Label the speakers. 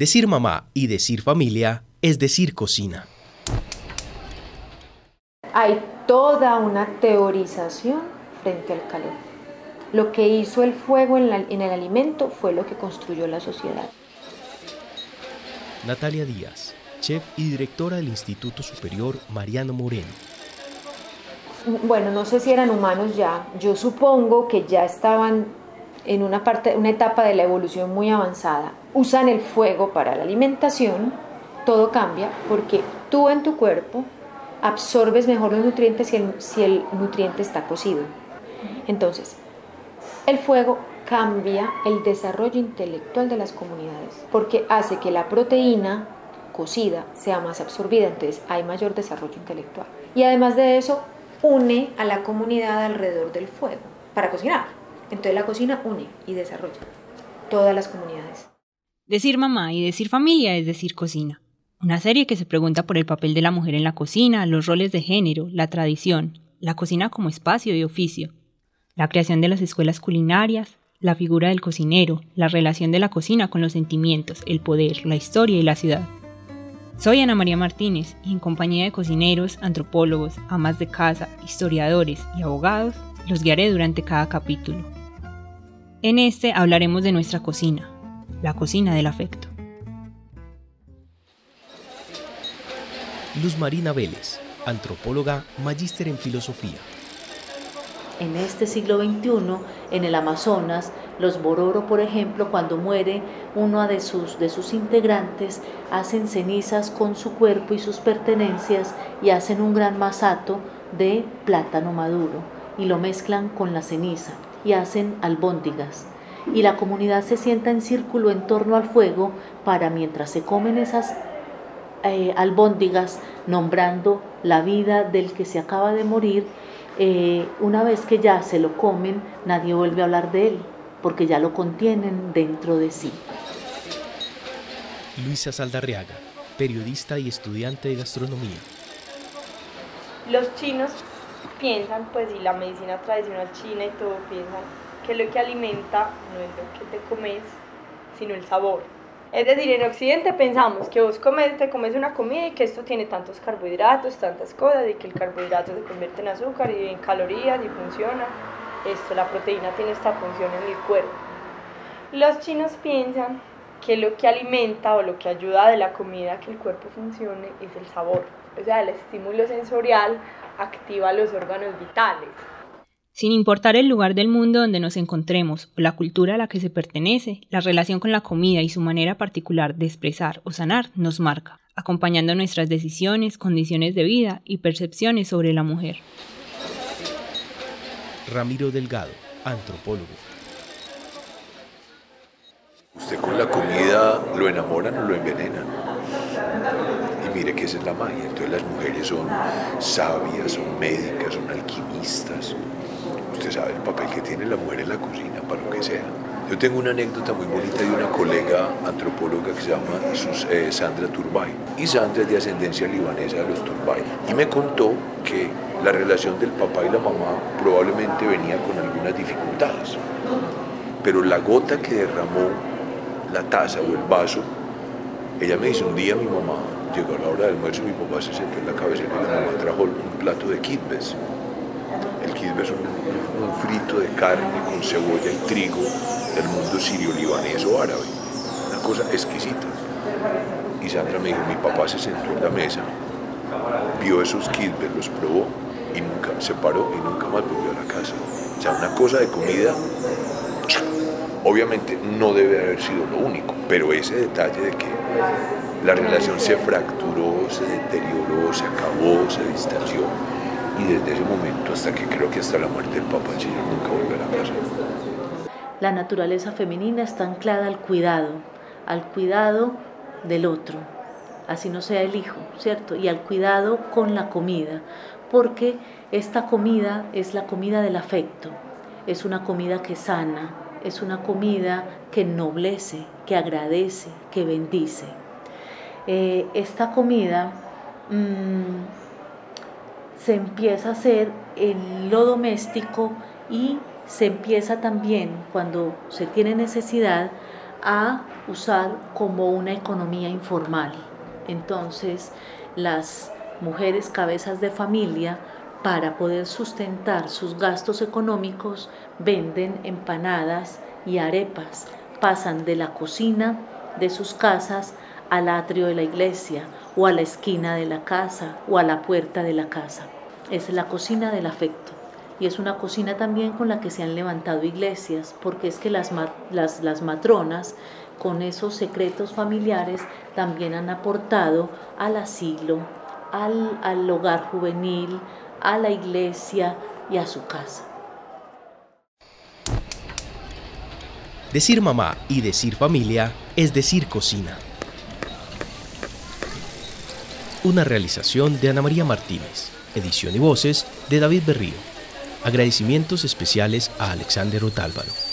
Speaker 1: Decir mamá y decir familia es decir cocina.
Speaker 2: Hay toda una teorización frente al calor. Lo que hizo el fuego en, en el alimento fue lo que construyó la sociedad.
Speaker 1: Natalia Díaz, chef y directora del Instituto Superior Mariano Moreno.
Speaker 2: Bueno, no sé si eran humanos ya. Yo supongo que ya estaban en una, parte, una etapa de la evolución muy avanzada. Usan el fuego para la alimentación. Todo cambia porque tú en tu cuerpo absorbes mejor los nutrientes si el, si el nutriente está cocido. Entonces, el fuego cambia el desarrollo intelectual de las comunidades porque hace que la proteína cocida sea más absorbida, entonces hay mayor desarrollo intelectual. Y además de eso, une a la comunidad alrededor del fuego para cocinar. Entonces la cocina une y desarrolla todas las comunidades.
Speaker 3: Decir mamá y decir familia es decir cocina. Una serie que se pregunta por el papel de la mujer en la cocina, los roles de género, la tradición, la cocina como espacio y oficio, la creación de las escuelas culinarias, la figura del cocinero, la relación de la cocina con los sentimientos, el poder, la historia y la ciudad. Soy Ana María Martínez y en compañía de cocineros, antropólogos, amas de casa, historiadores y abogados, los guiaré durante cada capítulo. En este hablaremos de nuestra cocina, la cocina del afecto.
Speaker 1: Luz Marina Vélez, antropóloga, magíster en filosofía.
Speaker 4: En este siglo XXI, en el Amazonas, los Bororo, por ejemplo, cuando muere uno de sus, de sus integrantes, hacen cenizas con su cuerpo y sus pertenencias y hacen un gran masato de plátano maduro y lo mezclan con la ceniza y hacen albóndigas. Y la comunidad se sienta en círculo en torno al fuego para mientras se comen esas eh, albóndigas, nombrando la vida del que se acaba de morir, eh, una vez que ya se lo comen, nadie vuelve a hablar de él, porque ya lo contienen dentro de sí.
Speaker 1: Luisa Saldarriaga, periodista y estudiante de gastronomía.
Speaker 5: Los chinos piensan, pues, y la medicina tradicional china y todo, piensan que lo que alimenta no es lo que te comes, sino el sabor. Es decir, en Occidente pensamos que vos comes, te comes una comida y que esto tiene tantos carbohidratos, tantas cosas, y que el carbohidrato se convierte en azúcar y en calorías y funciona. Esto, la proteína tiene esta función en el cuerpo. Los chinos piensan que lo que alimenta o lo que ayuda de la comida a que el cuerpo funcione es el sabor. O sea, el estímulo sensorial activa los órganos vitales.
Speaker 3: Sin importar el lugar del mundo donde nos encontremos o la cultura a la que se pertenece, la relación con la comida y su manera particular de expresar o sanar nos marca, acompañando nuestras decisiones, condiciones de vida y percepciones sobre la mujer.
Speaker 1: Ramiro Delgado, antropólogo.
Speaker 6: Usted con la comida lo enamoran o lo envenenan. Y mire que esa es la magia. Entonces las mujeres son sabias, son médicas, son alquimistas, usted sabe el papel que tiene la mujer en la cocina para lo que sea. Yo tengo una anécdota muy bonita de una colega antropóloga que se llama eh, Sandra Turbay. Y Sandra es de ascendencia libanesa de los Turbay. Y me contó que la relación del papá y la mamá probablemente venía con algunas dificultades. Pero la gota que derramó la taza o el vaso, ella me dice, un día mi mamá llegó a la hora del almuerzo, mi papá se sentó en la cabecera y la mamá trajo un plato de kibbes. El kibbes es un frito de carne con cebolla y trigo del mundo sirio-libanés o árabe. Una cosa exquisita. Y Sandra me dijo, mi papá se sentó en la mesa, vio esos kilbers, los probó y nunca se paró y nunca más volvió a la casa. O sea, una cosa de comida, obviamente no debe haber sido lo único, pero ese detalle de que la relación se fracturó, se deterioró, se acabó, se distanció, y desde ese momento hasta que creo que hasta la muerte del Papa Señor nunca volverá a casa.
Speaker 4: La naturaleza femenina está anclada al cuidado, al cuidado del otro, así no sea el hijo, ¿cierto? Y al cuidado con la comida, porque esta comida es la comida del afecto, es una comida que sana, es una comida que ennoblece, que agradece, que bendice. Eh, esta comida mmm, se empieza a hacer en lo doméstico y se empieza también, cuando se tiene necesidad, a usar como una economía informal. Entonces, las mujeres cabezas de familia, para poder sustentar sus gastos económicos, venden empanadas y arepas. Pasan de la cocina de sus casas al atrio de la iglesia o a la esquina de la casa o a la puerta de la casa. Es la cocina del afecto y es una cocina también con la que se han levantado iglesias, porque es que las, las, matronas con esos secretos familiares también han aportado al asilo, al, al hogar juvenil, a la iglesia y a su casa.
Speaker 1: Decir mamá y decir familia es decir cocina. Una realización de Ana María Martínez, edición y voces de David Berrío. Agradecimientos especiales a Alexander Otálvaro.